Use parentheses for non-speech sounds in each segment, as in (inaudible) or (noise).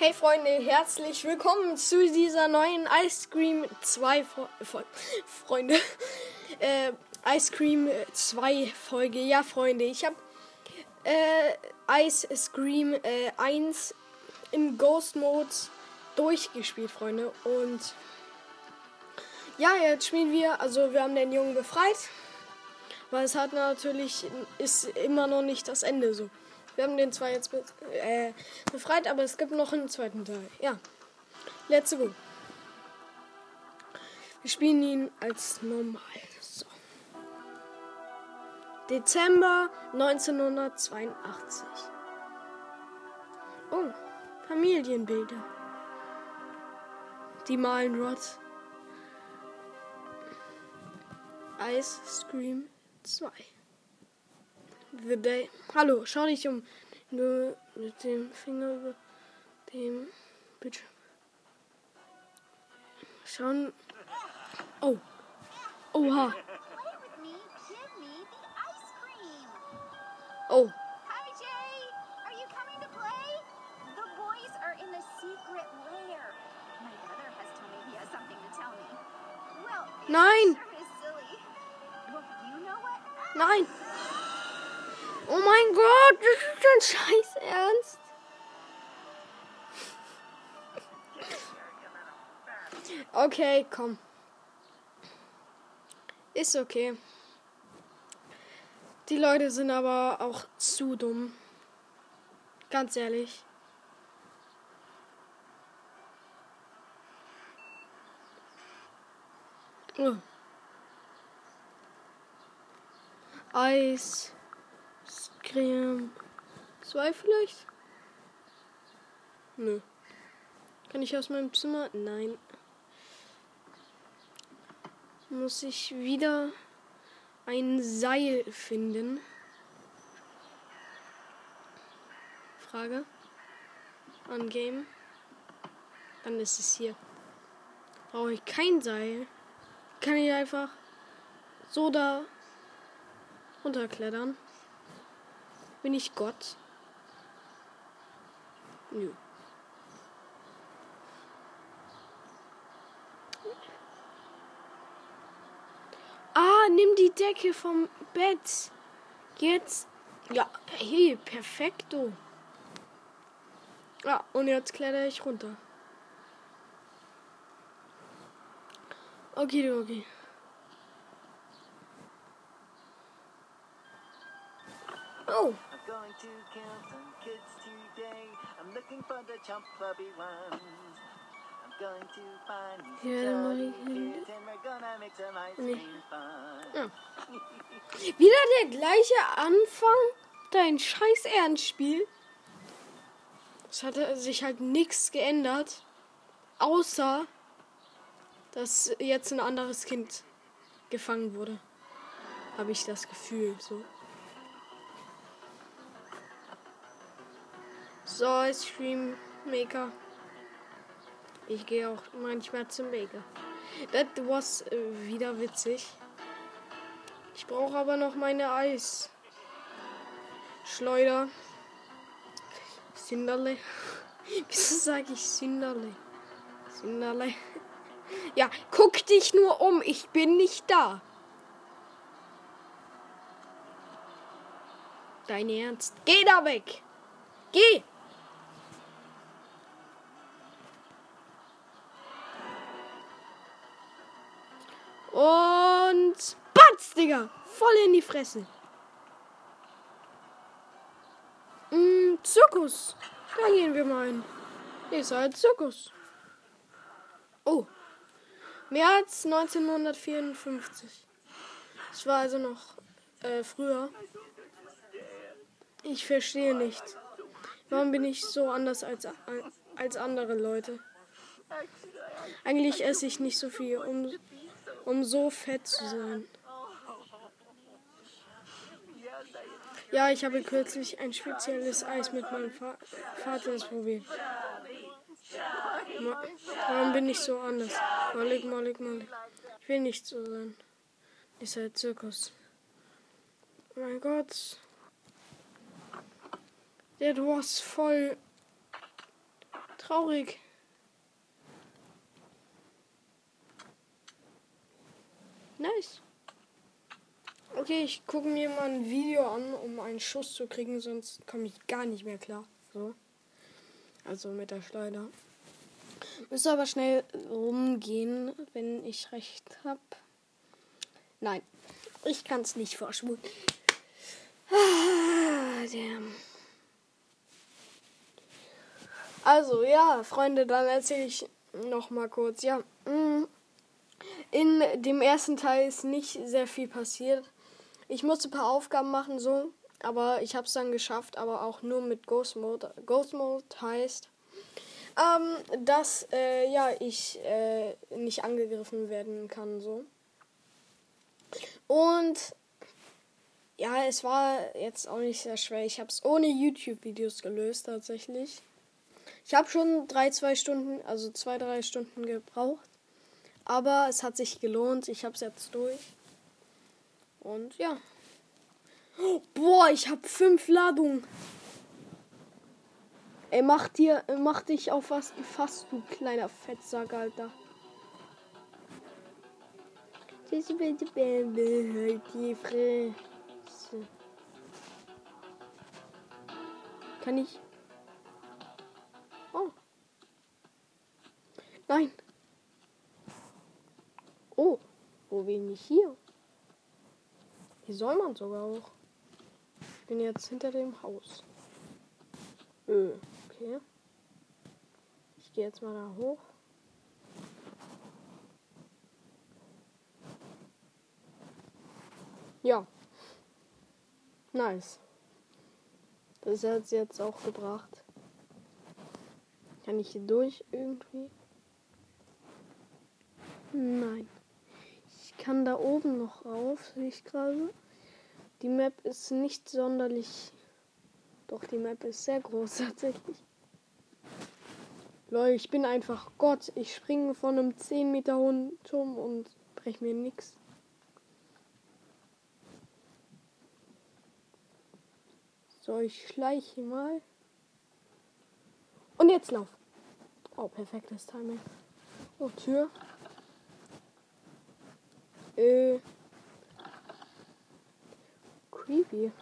Hey Freunde, herzlich willkommen zu dieser neuen Ice Cream 2 Fo Fo Freunde. (laughs) Äh, Ice Cream 2 Folge. Ja, Freunde, ich habe äh, Ice Cream äh, 1 im Ghost Mode durchgespielt, Freunde. Und ja, jetzt spielen wir, also wir haben den Jungen befreit. Weil es hat natürlich, ist immer noch nicht das Ende so. Wir haben den zwar jetzt be äh, befreit, aber es gibt noch einen zweiten Teil. Ja. Let's go. Wir spielen ihn als normal. So. Dezember 1982. Oh, Familienbilder. Die malen Rod. Ice Scream 2. The Day. Hallo, schau dich um. Nur mit dem Finger über dem Bildschirm. Schauen. Oh. Oha. Oh. Hi, Jay! Are you coming to play? The boys are in the secret lair. My brother has told me he has something to tell me. Well, it Nein. Nein. Oh mein Gott, das ist dein Scheiß Ernst. Okay, komm. Ist okay. Die Leute sind aber auch zu dumm. Ganz ehrlich. Oh. Eis. Creme. Zwei vielleicht? Nö. Kann ich aus meinem Zimmer? Nein. Muss ich wieder ein Seil finden? Frage. An Game. Dann ist es hier. Brauche ich kein Seil. Kann ich einfach so da runterklettern. Bin ich Gott? Nö. Ah, nimm die Decke vom Bett. Jetzt. Ja, hey, perfekto. Ja, und jetzt kletter ich runter. Okay, okay. Oh. Going to kill some kids today. I'm looking for the chubby ones. I'm going to find these kids and we're gonna make some ice cream fun. Ja. Wieder der gleiche Anfang, dein scheiß Ernstspiel. Es hatte sich halt nichts geändert, außer dass jetzt ein anderes Kind gefangen wurde. Habe ich das Gefühl so. So, Ice Cream Maker. Ich gehe auch manchmal zum Maker. Das was äh, wieder witzig. Ich brauche aber noch meine Eis. Schleuder. Sinderle. (laughs) Wieso sage ich Sinderle? Sinderle. (laughs) Ja, guck dich nur um. Ich bin nicht da. Dein Ernst? Geh da weg. Geh. Und Batz, Digga. Voll in die Fresse. Mm, Zirkus. Da gehen wir mal hin. Ist halt Zirkus. Oh. März 1954. Das war also noch äh, früher. Ich verstehe nicht. Warum bin ich so anders als, als andere Leute? Eigentlich esse ich nicht so viel, um, um so fett zu sein. Ja, ich habe kürzlich ein spezielles Eis mit meinem Fa Vater probiert. Ma Warum bin ich so anders? Malik, Malik, Malik. Ich will nicht so sein. Halt Zirkus. Oh mein Gott. Der du hast voll Traurig. Nice. Okay, ich gucke mir mal ein Video an, um einen Schuss zu kriegen, sonst komme ich gar nicht mehr klar. So. Also mit der Schleuder. Müsste aber schnell rumgehen, wenn ich recht habe. Nein, ich kann es nicht vorspulen. Ah, damn. Also, ja, Freunde, dann erzähle ich noch mal kurz. Ja, mm, in dem ersten Teil ist nicht sehr viel passiert. Ich musste ein paar Aufgaben machen, so, aber ich habe es dann geschafft, aber auch nur mit Ghost Mode. Ghost Mode heißt, ähm, dass äh, ja ich äh, nicht angegriffen werden kann, so. Und ja, es war jetzt auch nicht sehr schwer. Ich habe es ohne YouTube-Videos gelöst tatsächlich. Ich habe schon drei, zwei Stunden, also zwei, drei Stunden gebraucht. Aber es hat sich gelohnt. Ich habe es jetzt durch. Und ja. Boah, ich habe fünf Ladungen. Ey, mach dir, mach dich auf was gefasst, du kleiner Fettsack, Alter. Halt die Fresse. Kann ich? Oh. Nein. Oh, wo bin ich hier? Hier soll man sogar auch. Ich bin jetzt hinter dem Haus. Öh, okay. Ich gehe jetzt mal da hoch. Ja. Nice. Das hat sie jetzt auch gebracht. Kann ich hier durch irgendwie? Nein. Kann da oben noch rauf, sehe ich gerade. Die Map ist nicht sonderlich. Doch, die Map ist sehr groß (laughs) tatsächlich. Leute, ich bin einfach Gott. Ich springe von einem 10 Meter hohen Turm und brech mir nix. So, ich schleiche mal. Und jetzt lauf. Oh, perfektes Timing. Oh, Tür. Äh. Creepy.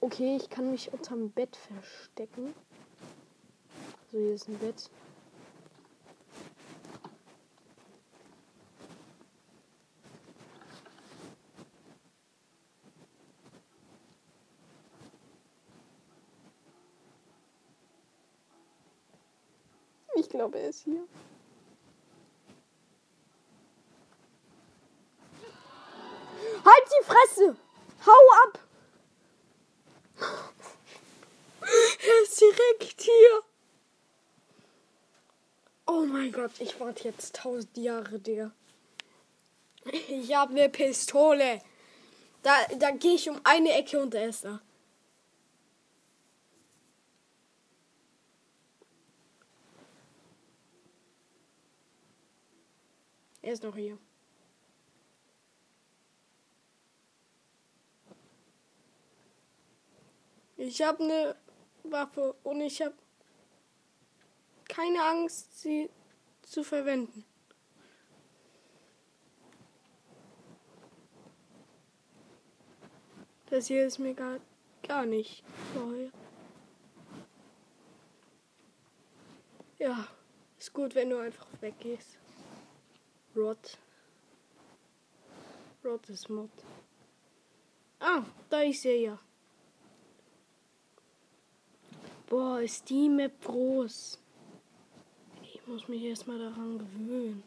Okay, ich kann mich unterm Bett verstecken. So, hier ist ein Bett. Ich glaube, er ist hier. Halt die Fresse! Hau ab! Er ist direkt hier. Oh mein Gott, ich warte jetzt tausend Jahre, Digga. Ich habe eine Pistole. Da, da gehe ich um eine Ecke und er ist da. Er ist noch hier. Ich habe eine Waffe und ich habe keine Angst, sie zu verwenden. Das hier ist mir gar, gar nicht neu. Ja, ist gut, wenn du einfach weggehst. Rot. Rot ist Mod. Ah, da ist er ja. Boah, ist die Map groß. Ich muss mich erstmal daran gewöhnen.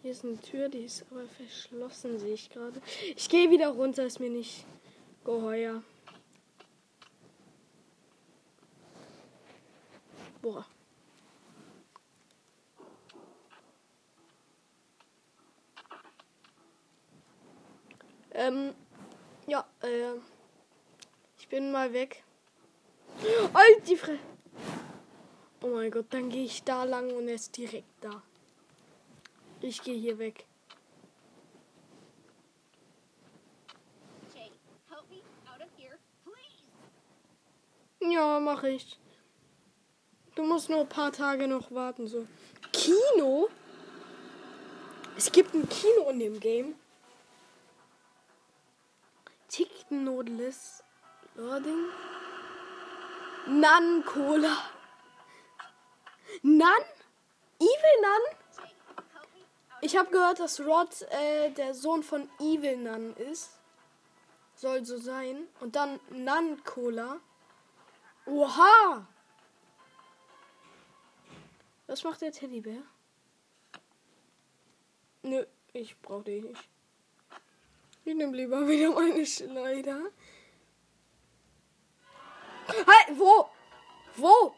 Hier ist eine Tür, die ist aber verschlossen, sehe ich gerade. Ich gehe wieder runter, ist mir nicht geheuer. Boah. Ähm, ja, äh, ich bin mal weg. Halt die Fre Oh mein Gott, dann gehe ich da lang und er ist direkt da. Ich gehe hier weg. Ja, mache ich. Du musst nur ein paar Tage noch warten, so. Kino? Es gibt ein Kino in dem Game. Tick Nodeless. Loading. Nan Cola. Nan? Evil Nan? Ich habe gehört, dass Rod äh, der Sohn von Evil Nun ist. Soll so sein. Und dann Nun Cola. Oha! Was macht der Teddybär? Nö, ich brauche den nicht. Ich nehme lieber wieder meine Schneider. Halt, wo? Wo?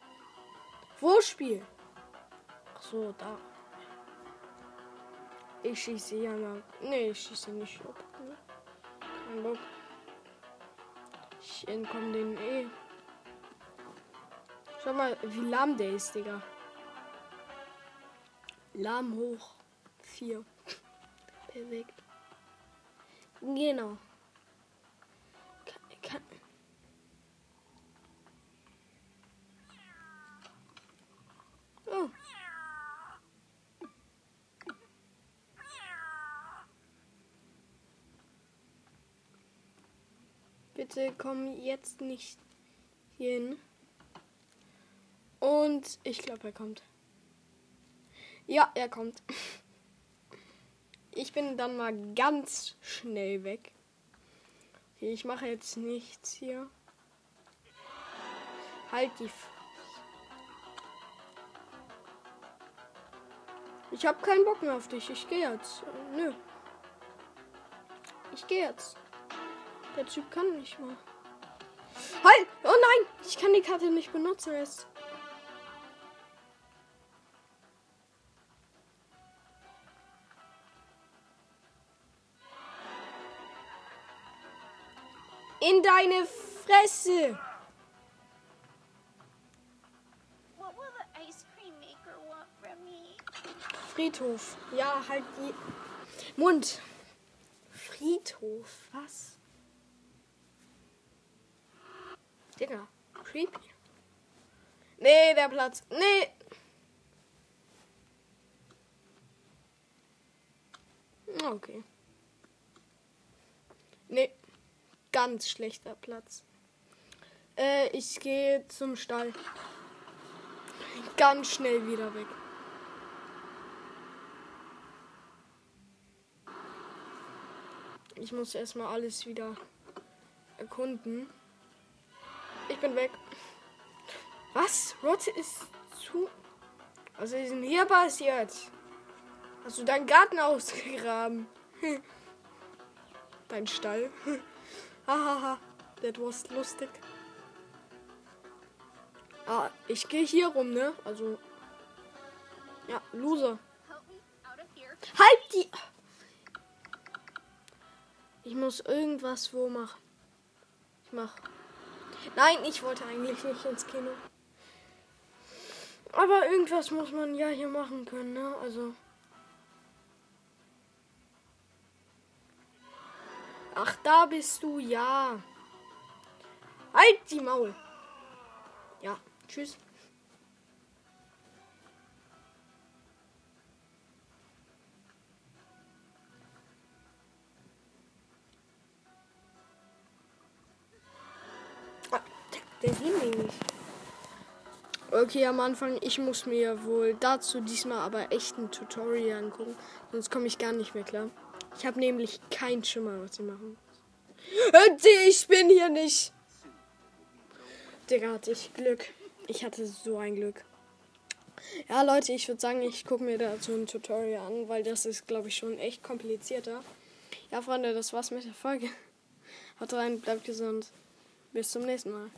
Wo Spiel? Ach so, da. Ich schieße ja mal. Nee, ich schieße nicht? Kein Bock. Ich entkomme den eh. Schau mal, wie lahm der ist, Digga. Lahm hoch. Vier. Perfekt. Genau. Kann, kann. Oh. Bitte komm jetzt nicht hin. Und ich glaube, er kommt. Ja, er kommt. Ich bin dann mal ganz schnell weg. Ich mache jetzt nichts hier. Halt die. F ich habe keinen Bock mehr auf dich. Ich gehe jetzt. Nö. Ich gehe jetzt. Der Typ kann nicht mal. Halt! Oh nein! Ich kann die Karte nicht benutzen. Jetzt. In deine Fresse! What will the ice cream maker want from me? Friedhof. Ja, halt die. Mund. Friedhof. Was? Digga. Creepy. Nee, der Platz. Nee. Okay. Nee. Ganz schlechter Platz. Äh, ich gehe zum Stall. Ganz schnell wieder weg. Ich muss erstmal alles wieder erkunden. Ich bin weg. Was? Rot ist zu. Was ist denn hier passiert? Hast du deinen Garten ausgegraben? (laughs) Dein Stall? (laughs) Hahaha, that was lustig. Ah, ich gehe hier rum, ne? Also. Ja, Loser. Halt die. Ich muss irgendwas wo machen. Ich mach. Nein, ich wollte eigentlich nicht ins Kino. Aber irgendwas muss man ja hier machen können, ne? Also. Ach, da bist du, ja. Halt die Maul. Ja, tschüss. Der, sieht nicht. Okay, am Anfang, ich muss mir wohl dazu diesmal aber echt ein Tutorial angucken, sonst komme ich gar nicht mehr klar. Ich habe nämlich keinen Schimmer, was ich machen Ich bin hier nicht. Digga, hatte ich Glück. Ich hatte so ein Glück. Ja, Leute, ich würde sagen, ich gucke mir dazu ein Tutorial an, weil das ist, glaube ich, schon echt komplizierter. Ja, Freunde, das war's mit der Folge. Haut rein, bleibt gesund. Bis zum nächsten Mal.